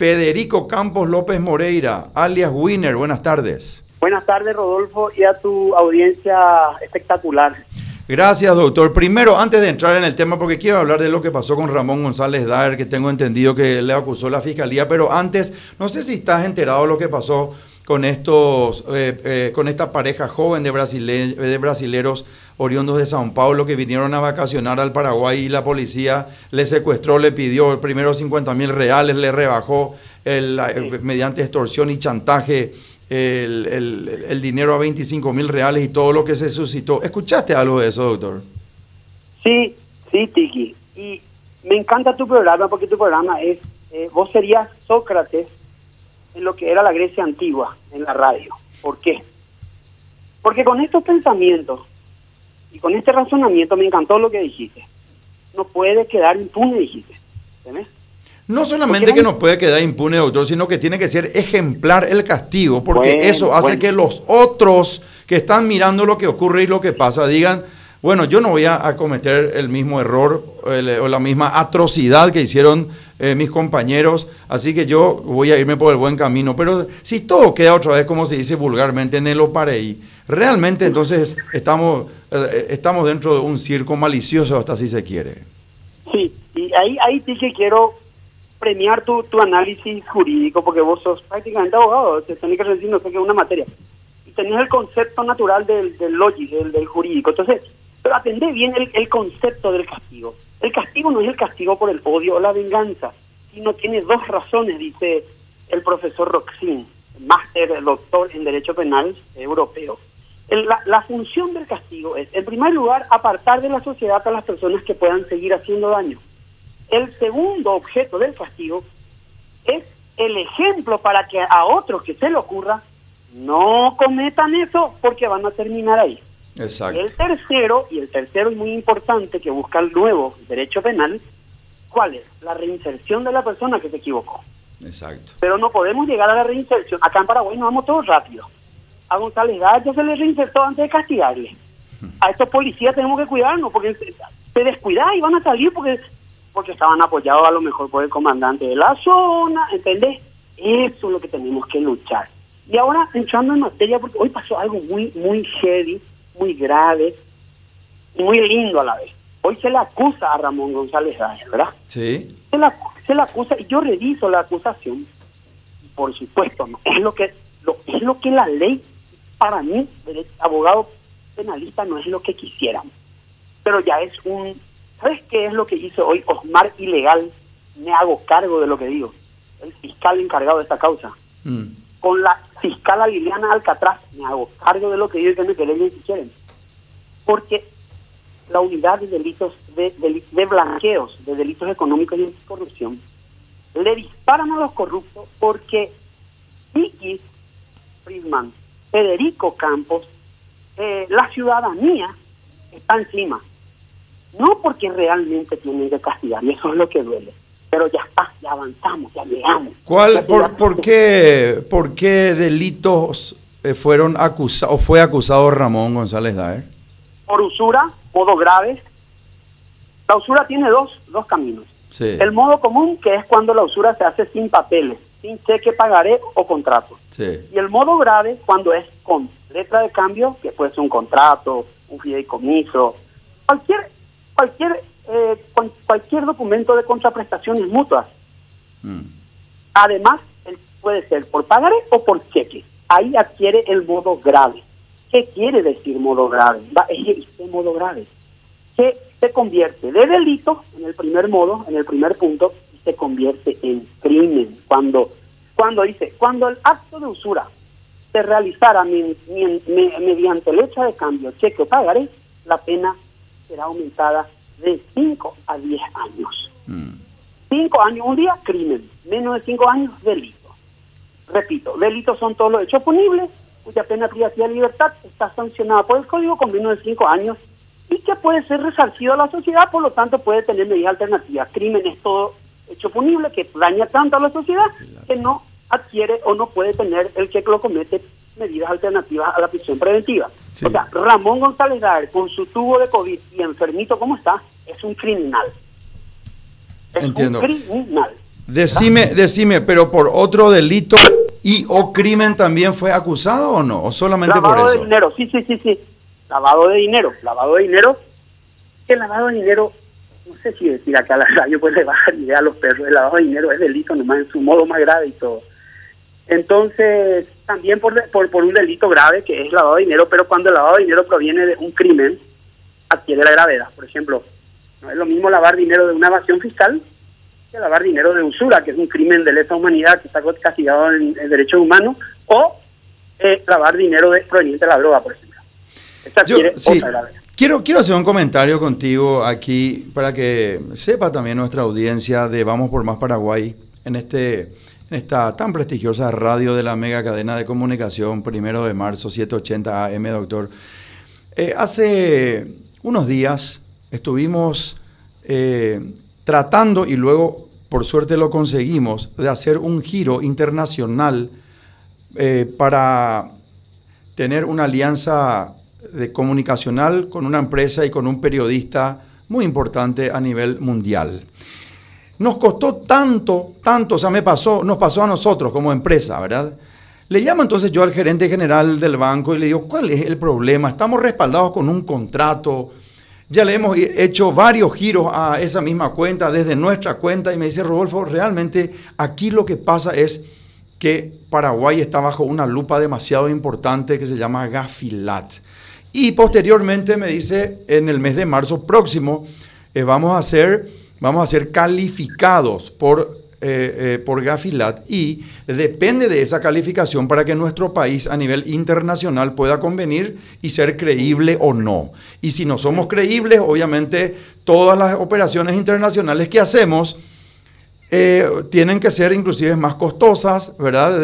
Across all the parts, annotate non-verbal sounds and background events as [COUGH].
Federico Campos López Moreira, alias Winner. Buenas tardes. Buenas tardes, Rodolfo, y a tu audiencia espectacular. Gracias, doctor. Primero, antes de entrar en el tema, porque quiero hablar de lo que pasó con Ramón González Daer, que tengo entendido que le acusó la fiscalía, pero antes, no sé si estás enterado de lo que pasó con estos, eh, eh, con esta pareja joven de, de brasileros oriundos de Sao Paulo que vinieron a vacacionar al Paraguay y la policía le secuestró, le pidió primero 50 mil reales, le rebajó el, mediante extorsión y chantaje el, dinero a 25 mil reales y todo lo que se suscitó. ¿Escuchaste algo de eso, doctor? Sí, sí, Tiki. Y me encanta tu programa porque tu programa es, eh, vos serías Sócrates en lo que era la Grecia antigua, en la radio. ¿Por qué? Porque con estos pensamientos y con este razonamiento me encantó lo que dijiste. No puede quedar impune, dijiste. No solamente que no puede quedar impune, doctor, sino que tiene que ser ejemplar el castigo, porque eso hace que los otros que están mirando lo que ocurre y lo que pasa digan, bueno, yo no voy a, cometer el mismo error o la misma atrocidad que hicieron eh, mis compañeros, así que yo voy a irme por el buen camino. Pero si todo queda otra vez, como se dice vulgarmente, en el opareí, realmente entonces estamos, eh, estamos dentro de un circo malicioso, hasta si se quiere. Sí, y ahí, ahí sí que quiero premiar tu, tu análisis jurídico, porque vos sos prácticamente abogado, te tenés que decir, no sé qué, una materia. Y tenés el concepto natural del, del del, del jurídico. Entonces, pero atendé bien el, concepto del castigo. El castigo no es el castigo por el odio o la venganza, sino tiene dos razones, dice el profesor Roxin, máster, doctor en Derecho Penal Europeo. la, la, función del castigo es, en primer lugar, apartar de la sociedad a las personas que puedan seguir haciendo daño. El segundo objeto del castigo es el ejemplo para que a otros que se le ocurra no cometan eso porque van a terminar ahí. El tercero, y el tercero es muy importante, que busca el nuevo derecho penal, ¿cuál es? La reinserción de la persona que se equivocó. Exacto. Pero no podemos llegar a la reinserción. Acá en Paraguay nos vamos todos rápido. A González ya se le reinsertó antes de castigarle. [LAUGHS] A estos policías tenemos que cuidarnos porque se descuidan y van a salir porque porque estaban apoyados a lo mejor por el comandante de la zona, ¿entendés? Eso es lo que tenemos que luchar. Y ahora entrando en materia, porque hoy pasó algo muy, muy heavy, muy grave y muy lindo a la vez. Hoy se le acusa a Ramón González Reyes, ¿verdad? Sí. Se le, se le acusa y yo reviso la acusación. Por supuesto, ¿no? es lo que lo, es lo que la ley para mí, el abogado penalista, no es lo que quisiéramos. Pero ya es un... ¿Sabes qué es lo que hizo hoy Osmar Ilegal? Me hago cargo de lo que digo. El fiscal encargado de esta causa. Mm con la fiscal Liliana Alcatraz, me hago cargo de lo que ellos me queden si quieren. Porque la unidad de delitos de, de, blanqueos, de delitos económicos y de corrupción, le disparan a los corruptos porque Vicky Friedman, Federico Campos, eh, la ciudadanía está encima. No porque realmente tienen que castigar, y eso es lo que duele pero ya está, ya avanzamos, ya llegamos. ¿Cuál, por, por, qué, por qué delitos eh, fueron acusados o fue acusado Ramón González Daer? Por usura, modo grave. La usura tiene dos, dos caminos. El modo común, que es cuando la usura se hace sin papeles, sin cheque, pagaré o contrato. Y el modo grave, cuando es con letra de cambio, que puede ser un contrato, un fideicomiso, cualquier, cualquier eh, cualquier documento de contraprestaciones mutuas. Mm. Además, puede ser por pagaré o por cheque. Ahí adquiere el modo grave. ¿Qué quiere decir modo grave? Es [LAUGHS] este modo grave. Que se convierte de delito en el primer modo, en el primer punto, y se convierte en crimen. Cuando, cuando dice, cuando el acto de usura se realizara mediante letra de cambio, cheque o pagaré, la pena será aumentada de 5 a 10 años. 5 mm. años, un día, crimen. Menos de 5 años, delito. Repito, delitos son todos los hechos punibles cuya pena privacidad de libertad está sancionada por el código con menos de 5 años y que puede ser resarcido a la sociedad, por lo tanto puede tener medidas alternativas. Crimen es todo hecho punible que daña tanto a la sociedad que no adquiere o no puede tener el que lo comete medidas alternativas a la prisión preventiva. O sea, Ramón González Daer, con su tubo de COVID y enfermito como está, es un criminal. Es un criminal. Decime, decime, pero por otro delito y o crimen también fue acusado o no, o solamente por eso. Lavado de dinero, sí, sí, sí, sí. Lavado de dinero, lavado de dinero. El lavado de dinero, no sé si decir acá a la radio pues le bajar idea a los perros, el lavado de dinero es delito nomás en su modo más grave y todo. Entonces, también por, por, por un delito grave que es lavado de dinero, pero cuando el lavado de dinero proviene de un crimen, adquiere la gravedad. Por ejemplo, no es lo mismo lavar dinero de una evasión fiscal que lavar dinero de usura, que es un crimen de lesa humanidad que está castigado en, derechos humanos, o eh, lavar dinero de, proveniente de la droga, por ejemplo. Esta Quiero, quiero hacer un comentario contigo aquí para que sepa también nuestra audiencia de Vamos por Más Paraguay en, este, en esta tan prestigiosa radio de la mega cadena de comunicación, primero de marzo, 780 AM, doctor. Eh, hace unos días estuvimos eh, tratando, y luego por suerte lo conseguimos, de hacer un giro internacional eh, para tener una alianza de comunicacional con una empresa y con un periodista muy importante a nivel mundial. Nos costó tanto, tanto, o sea, me pasó, nos pasó a nosotros como empresa, ¿verdad? Le llamo entonces yo al gerente general del banco y le digo, ¿cuál es el problema? Estamos respaldados con un contrato, ya le hemos hecho varios giros a esa misma cuenta desde nuestra cuenta y me dice Rodolfo, realmente aquí lo que pasa es que Paraguay está bajo una lupa demasiado importante que se llama Gafilat. Y posteriormente me dice, en el mes de marzo próximo, eh, vamos, a ser, vamos a ser calificados por eh, eh, por Gafilat y depende de esa calificación para que nuestro país a nivel internacional pueda convenir y ser creíble o no. Y si no somos creíbles, obviamente todas las operaciones internacionales que hacemos eh, tienen que ser inclusive más costosas, ¿verdad?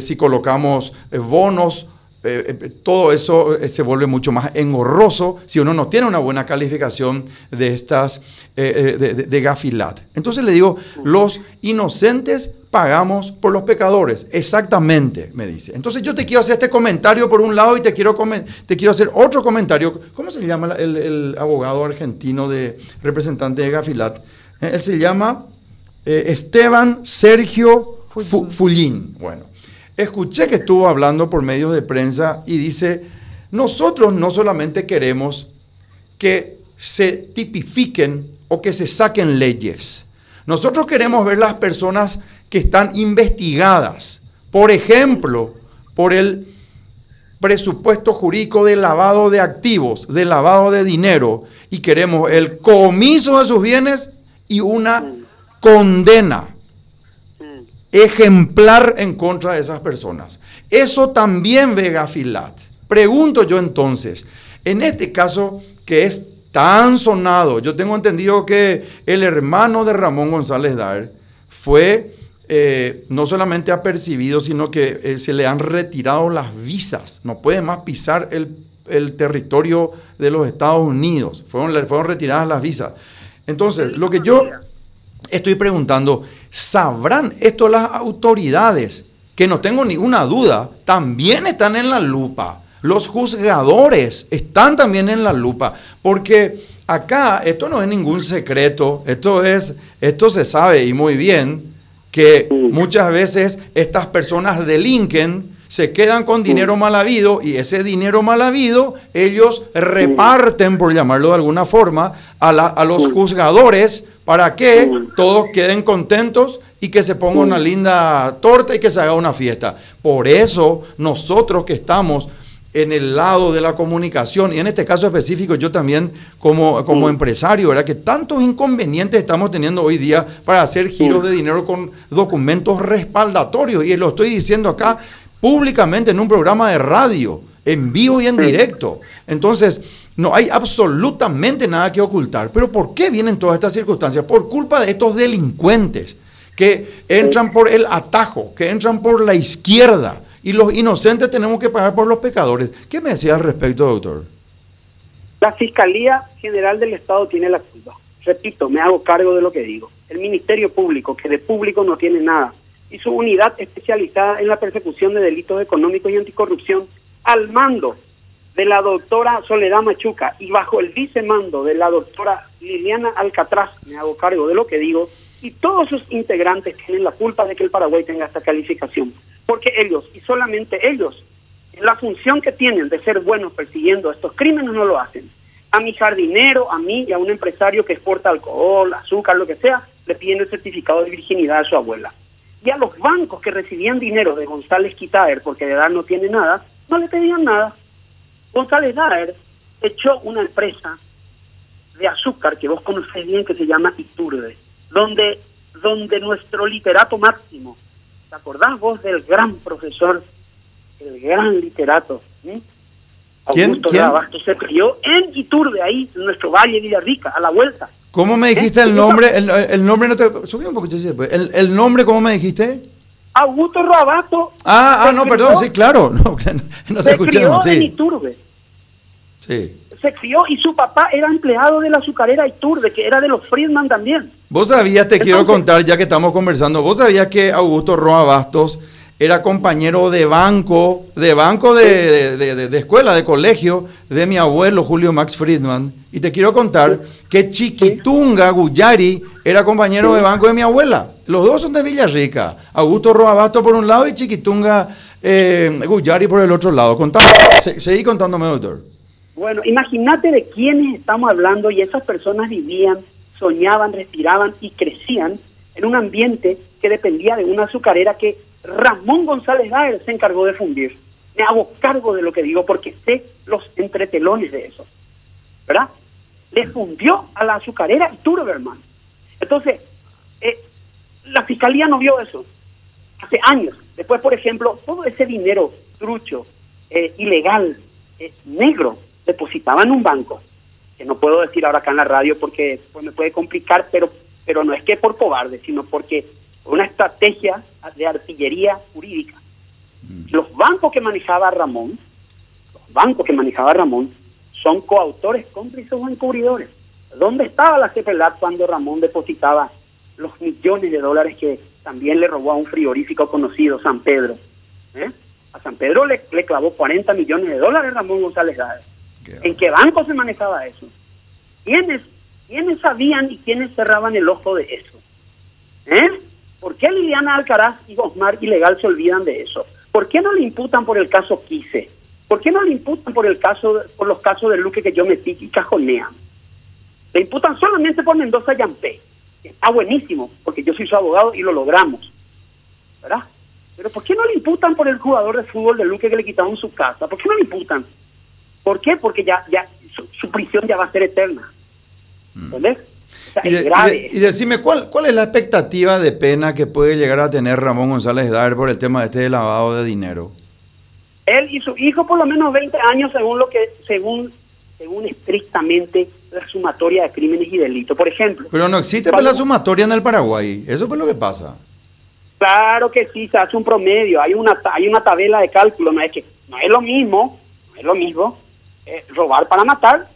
si colocamos bonos eh, eh, todo eso eh, se vuelve mucho más engorroso si uno no tiene una buena calificación de estas, de, Gafilat. Entonces le digo, los inocentes pagamos por los pecadores. Exactamente, me dice. Entonces yo te quiero hacer este comentario por un lado y te quiero, te quiero hacer otro comentario. ¿Cómo se llama el, abogado argentino de representante de Gafilat? él se llama Esteban Sergio Fullín. Bueno. Escuché que estuvo hablando por medios de prensa y dice, nosotros no solamente queremos que se tipifiquen o que se saquen leyes, nosotros queremos ver las personas que están investigadas, por ejemplo, por el presupuesto jurídico de lavado de activos, de lavado de dinero, y queremos el comiso de sus bienes y una condena ejemplar en contra de esas personas. Eso también ve Gafilat. Pregunto yo entonces, en este caso que es tan sonado, yo tengo entendido que el hermano de Ramón González Dar fue eh, no solamente apercibido, sino que eh, se le han retirado las visas, no puede más pisar el, territorio de los Estados Unidos, fueron, fueron retiradas las visas. Entonces, lo que yo estoy preguntando, ¿sabrán esto las autoridades? Que no tengo ninguna duda, también están en la lupa. Los juzgadores están también en la lupa, porque acá esto no es ningún secreto, esto es esto se sabe y muy bien que muchas veces estas personas delinquen, se quedan con dinero mal habido y ese dinero mal habido ellos reparten, por llamarlo de alguna forma, a, a los juzgadores para que todos queden contentos y que se ponga una linda torta y que se haga una fiesta. Por eso nosotros que estamos en el lado de la comunicación, y en este caso específico yo también como, como empresario, ¿verdad? Que tantos inconvenientes estamos teniendo hoy día para hacer giros de dinero con documentos respaldatorios, y lo estoy diciendo acá públicamente en un programa de radio, en vivo y en directo. Entonces, no hay absolutamente nada que ocultar. Pero ¿por qué vienen todas estas circunstancias? Por culpa de estos delincuentes que entran por el atajo, que entran por la izquierda. Y los inocentes tenemos que pagar por los pecadores. ¿Qué me decía al respecto, doctor? La Fiscalía General del Estado tiene la culpa. Repito, me hago cargo de lo que digo. El Ministerio Público, que de público no tiene nada, y su unidad especializada en la persecución de delitos económicos y anticorrupción, al mando de la doctora Soledad Machuca y bajo el vicemando de la doctora Liliana Alcatraz, me hago cargo de lo que digo, Y todos sus integrantes tienen la culpa de que el Paraguay tenga esta calificación. Porque ellos, y solamente ellos, la función que tienen de ser buenos persiguiendo estos crímenes no lo hacen. A mi jardinero, a mí y a un empresario que exporta alcohol, azúcar, lo que sea, le piden el certificado de virginidad a su abuela. Y a los bancos que recibían dinero de González Quitaer, porque de edad no tiene nada, no le pedían nada. González Daer echó una empresa de azúcar que vos conocés bien que se llama Iturbe, donde, donde nuestro literato máximo, ¿te acordás vos del gran profesor, el gran literato? Augusto ¿Quién? se crió en Iturbe, ahí, en nuestro valle Villarrica, a la vuelta. ¿Cómo me dijiste el nombre? El, nombre no te... Subí un poquito, pues. el, el nombre, ¿cómo me dijiste? Augusto Rabato. Ah, ah no, perdón, sí, [LAUGHS] claro. No, no te se crió en Iturbe. Sí. Se crió y su papá era empleado de la azucarera Iturbe, que era de los Friedman también. Vos sabías, te quiero contar, ya que estamos conversando, vos sabías que Augusto Roa Bastos era compañero de banco, de banco de, de, escuela, de colegio, de mi abuelo Julio Max Friedman. Y te quiero contar que Chiquitunga Guyari era compañero de banco de mi abuela. Los dos son de Villarrica. Augusto Roabasto por un lado y Chiquitunga eh, Guyari por el otro lado. Contame, seguí contándome, doctor. Bueno, imagínate de quiénes estamos hablando y esas personas vivían, soñaban, respiraban y crecían en un ambiente que dependía de una azucarera que Ramón González Daer se encargó de fundir. Me hago cargo de lo que digo porque sé los entretelones de eso. ¿Verdad? Le fundió a la azucarera y Turberman. Entonces, eh, la fiscalía no vio eso. Hace años. Después, por ejemplo, todo ese dinero trucho, eh, ilegal, eh, negro, depositaba en un banco. Que no puedo decir ahora acá en la radio porque pues, me puede complicar, pero, pero no es que por cobarde, sino porque una estrategia de artillería jurídica. Mm. Los bancos que manejaba Ramón, los bancos que manejaba Ramón, son coautores, cómplices o encubridores. ¿Dónde estaba la CPLAT cuando Ramón depositaba los millones de dólares que también le robó a un frigorífico conocido, San Pedro? ¿Eh? A San Pedro le, clavó 40 millones de dólares Ramón González Gávez. ¿En qué banco se manejaba eso? ¿Quiénes, ¿Quiénes sabían y quiénes cerraban el ojo de eso? ¿Eh? ¿Por qué Liliana Alcaraz y Osmar Ilegal se olvidan de eso? ¿Por qué no le imputan por el caso Quise? ¿Por qué no le imputan por el caso por los casos de Luque que yo metí y cajonean? Le imputan solamente por Mendoza Yampé. Está buenísimo, porque yo soy su abogado y lo logramos. ¿Verdad? Pero ¿por qué no le imputan por el jugador de fútbol de Luque que le quitaron su casa? ¿Por qué no le imputan? ¿Por qué? Porque ya, ya su, prisión ya va a ser eterna. Y, decime, ¿cuál, ¿cuál es la expectativa de pena que puede llegar a tener Ramón González Dar por el tema de este lavado de dinero? Él y su hijo por lo menos 20 años según lo que, según, según estrictamente la sumatoria de crímenes y delitos. Por ejemplo. Pero no existe la sumatoria en el Paraguay. Eso es lo que pasa. Claro que sí, se hace un promedio, hay una hay una tabla de cálculo, no es que no es lo mismo, no es lo mismo eh, robar para matar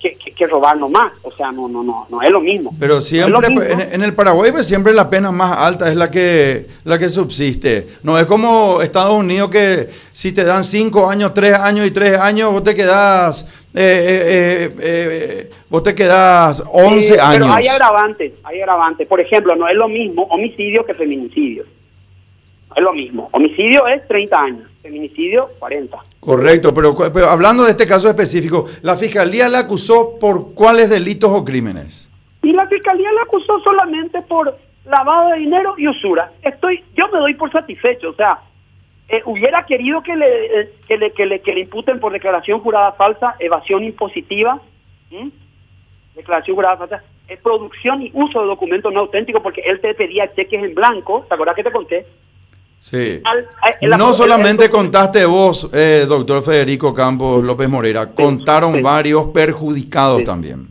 que, que, robar nomás. O sea, no, no, no, no es lo mismo. Pero siempre, En, el Paraguay pues, siempre la pena más alta es la que, la que subsiste. No es como Estados Unidos que si te dan cinco años, tres años y tres años, vos te quedás, eh, eh, eh, vos te quedás 11 años. Pero hay agravantes, hay agravantes. Por ejemplo, no es lo mismo homicidio que feminicidio. No es lo mismo. Homicidio es 30 años feminicidio 40. Correcto, pero, pero, hablando de este caso específico, ¿la fiscalía la acusó por cuáles delitos o crímenes? Y la fiscalía la acusó solamente por lavado de dinero y usura. Estoy, yo me doy por satisfecho, o sea, eh, hubiera querido que le, eh, que le, que le, que le imputen por declaración jurada falsa, evasión impositiva, declaración jurada falsa, eh, producción y uso de documentos no auténticos, porque él te pedía cheques en blanco, ¿te acuerdas que te conté? Sí. no solamente contaste vos, eh, doctor Federico Campos López Morera, contaron varios perjudicados también.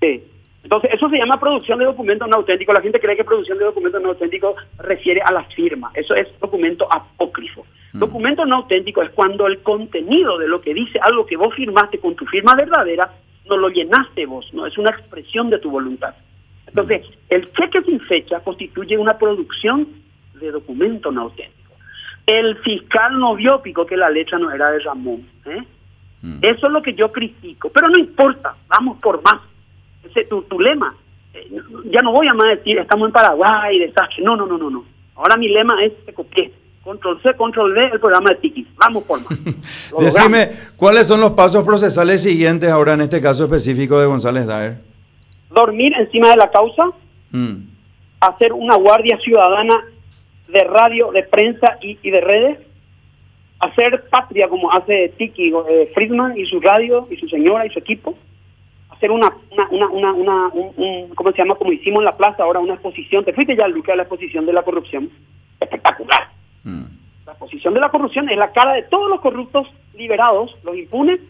Sí. Entonces, eso se llama producción de documentos no auténticos. La gente cree que producción de documentos no auténticos refiere a la firma. Eso es documento apócrifo. Mm. Documento no auténtico es cuando el contenido de lo que dice algo que vos firmaste con tu firma verdadera, no lo llenaste vos, no es una expresión de tu voluntad. Entonces, mm. el cheque sin fecha constituye una producción de documento no auténtico. El fiscal no vio pico que la letra no era de Ramón. ¿eh? Mm. Eso es lo que yo critico. Pero no importa, vamos por más. Ese tu, tu lema. ya no voy a más decir, estamos en Paraguay, desastre. No, no, no, no, no. Ahora mi lema es, te copié. Control C, Control V, el programa de Tiki. Vamos por más. [LAUGHS] Decime, ¿cuáles son los pasos procesales siguientes ahora en este caso específico de González Daer? Dormir encima de la causa, mm. hacer una guardia ciudadana de radio, de prensa y, de redes, hacer patria como hace Tiki eh, Friedman y su radio y su señora y su equipo, hacer una, una, una, una, un, ¿cómo se llama? Como hicimos en la plaza ahora, una exposición. Te fuiste ya, Luque, a la exposición de la corrupción. Espectacular. Mm. La exposición de la corrupción es la cara de todos los corruptos liberados, los impunes.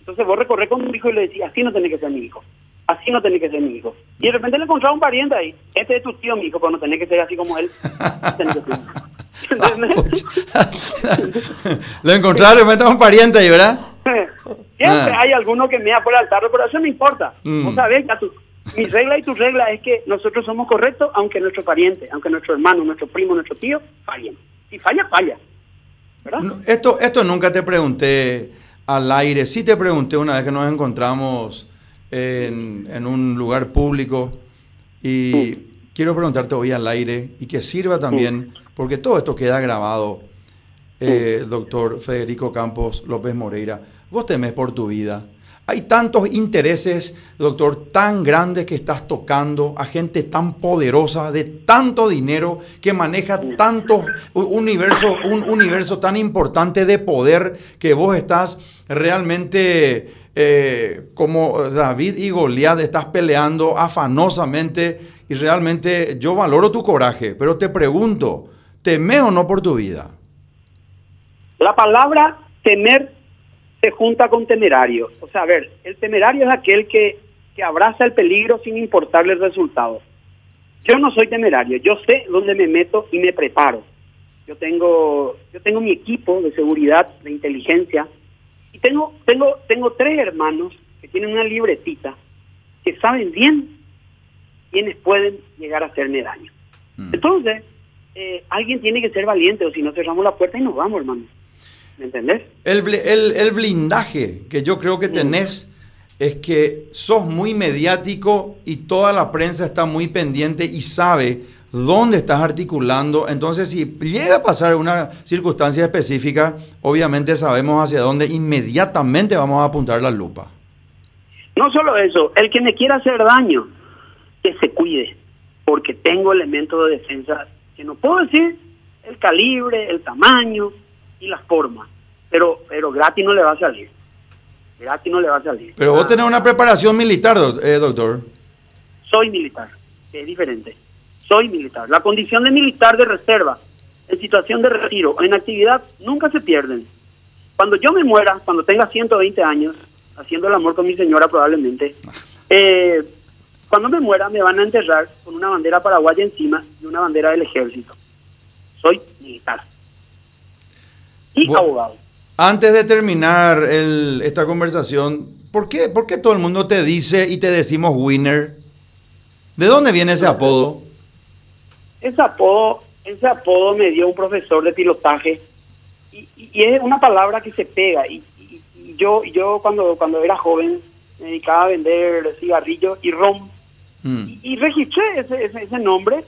Entonces vos recorres con tu hijo y le decís, así no tenés que ser mi hijo. Así no tenés que ser mi hijo. Y de repente le encontraba un pariente ahí. Este es tu tío, mi hijo, pero no tenés que ser así como él. [LAUGHS] [LAUGHS] Lo encontraron, me un pariente ahí, ¿verdad? [LAUGHS] Siempre ah. hay alguno que me da por el altar, pero eso no importa. Mm. mi regla y tu regla es que nosotros somos correctos, aunque nuestro pariente, aunque nuestro hermano, nuestro primo, nuestro tío fallen. Si falla, falla. esto, esto nunca te pregunté al aire. Sí te pregunté una vez que nos encontramos en, un lugar público. Y quiero preguntarte hoy al aire y que sirva también, porque todo esto queda grabado, eh, doctor Federico Campos López Moreira. Vos temes por tu vida. Hay tantos intereses, doctor, tan grandes que estás tocando a gente tan poderosa, de tanto dinero, que maneja tanto universo, un universo tan importante de poder que vos estás realmente eh, como David y Goliat, estás peleando afanosamente y realmente yo valoro tu coraje, pero te pregunto, ¿teme o no por tu vida? La palabra temer se junta con temerario. O sea, a ver, el temerario es aquel que, que abraza el peligro sin importarle el resultado. Yo no soy temerario, yo sé dónde me meto y me preparo. Yo tengo, yo tengo mi equipo de seguridad, de inteligencia, tengo, tengo, tengo tres hermanos que tienen una libretita que saben bien quiénes pueden llegar a hacerme daño. Mm. Entonces, eh, alguien tiene que ser valiente, o si no cerramos la puerta y nos vamos, hermano. ¿Me entendés? El, el, blindaje que yo creo que mm. tenés es que sos muy mediático y toda la prensa está muy pendiente y sabe dónde estás articulando. Entonces, si llega a pasar una circunstancia específica, obviamente sabemos hacia dónde inmediatamente vamos a apuntar la lupa. No solo eso, el que me quiera hacer daño, que se cuide, porque tengo elementos de defensa que no puedo decir el calibre, el tamaño y la forma, pero, pero gratis no le va a salir. Gratis no le va a salir. Pero vos tenés una preparación militar, eh, doctor. Soy militar, es diferente soy militar. La condición de militar de reserva, en situación de retiro o en actividad, nunca se pierden. Cuando yo me muera, cuando tenga 120 años, haciendo el amor con mi señora probablemente, eh, cuando me muera me van a enterrar con una bandera paraguaya encima y una bandera del ejército. Soy militar. Y abogado. Antes de terminar esta conversación, ¿por qué, ¿por qué todo el mundo te dice y te decimos winner? ¿De dónde viene ese apodo? Ese apodo, ese apodo me dio un profesor de pilotaje y, es una palabra que se pega. Y, yo, yo cuando, cuando era joven me dedicaba a vender cigarrillos y rom. Mm. Y, registré ese, ese, nombre,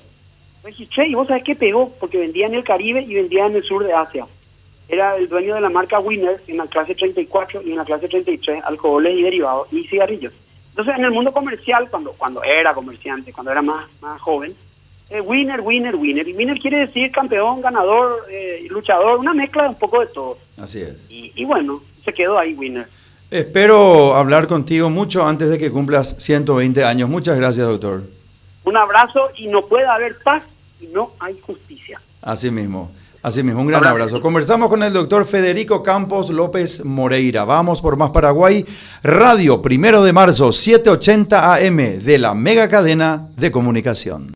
registré y vos sabés qué pegó, porque vendía en el Caribe y vendía en el sur de Asia. Era el dueño de la marca Winner en la clase 34 y en la clase 33, alcoholes y derivados y cigarrillos. Entonces, en el mundo comercial, cuando, cuando era comerciante, cuando era más, más joven, eh, winner, winner, winner. Y winner quiere decir campeón, ganador, eh, luchador, una mezcla de un poco de todo. Así es. Y, bueno, se quedó ahí winner. Espero hablar contigo mucho antes de que cumplas 120 años. Muchas gracias, doctor. Un abrazo y no puede haber paz y no hay justicia. Así mismo. Así mismo, un gran abrazo. Conversamos con el doctor Federico Campos López Moreira. Vamos por Más Paraguay. Radio, primero de marzo, 780 AM, de la mega cadena de comunicación.